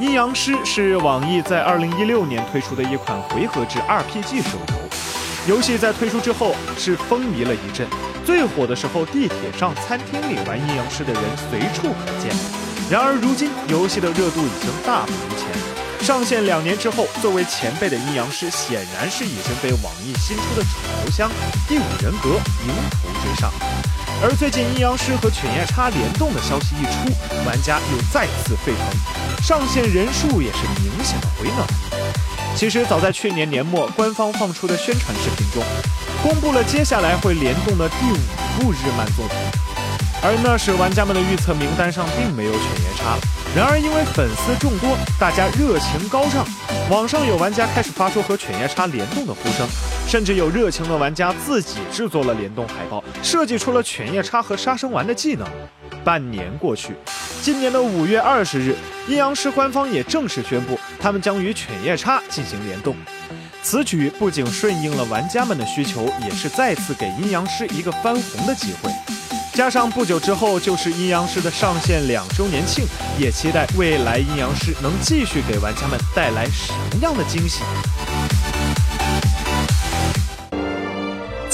阴阳师是网易在二零一六年推出的一款回合制 RPG 手游，游戏在推出之后是风靡了一阵，最火的时候，地铁上、餐厅里玩阴阳师的人随处可见。然而如今，游戏的热度已经大不如前。上线两年之后，作为前辈的阴阳师显然是已经被网易新出的楚留香、第五人格迎头追上。而最近阴阳师和犬夜叉联动的消息一出，玩家又再次沸腾，上线人数也是明显的回暖。其实早在去年年末，官方放出的宣传视频中，公布了接下来会联动的第五部日漫作品，而那时玩家们的预测名单上并没有犬夜叉。然而，因为粉丝众多，大家热情高涨，网上有玩家开始发出和犬夜叉联动的呼声，甚至有热情的玩家自己制作了联动海报，设计出了犬夜叉和杀生丸的技能。半年过去，今年的五月二十日，阴阳师官方也正式宣布，他们将与犬夜叉进行联动。此举不仅顺应了玩家们的需求，也是再次给阴阳师一个翻红的机会。加上不久之后就是阴阳师的上线两周年庆，也期待未来阴阳师能继续给玩家们带来什么样的惊喜。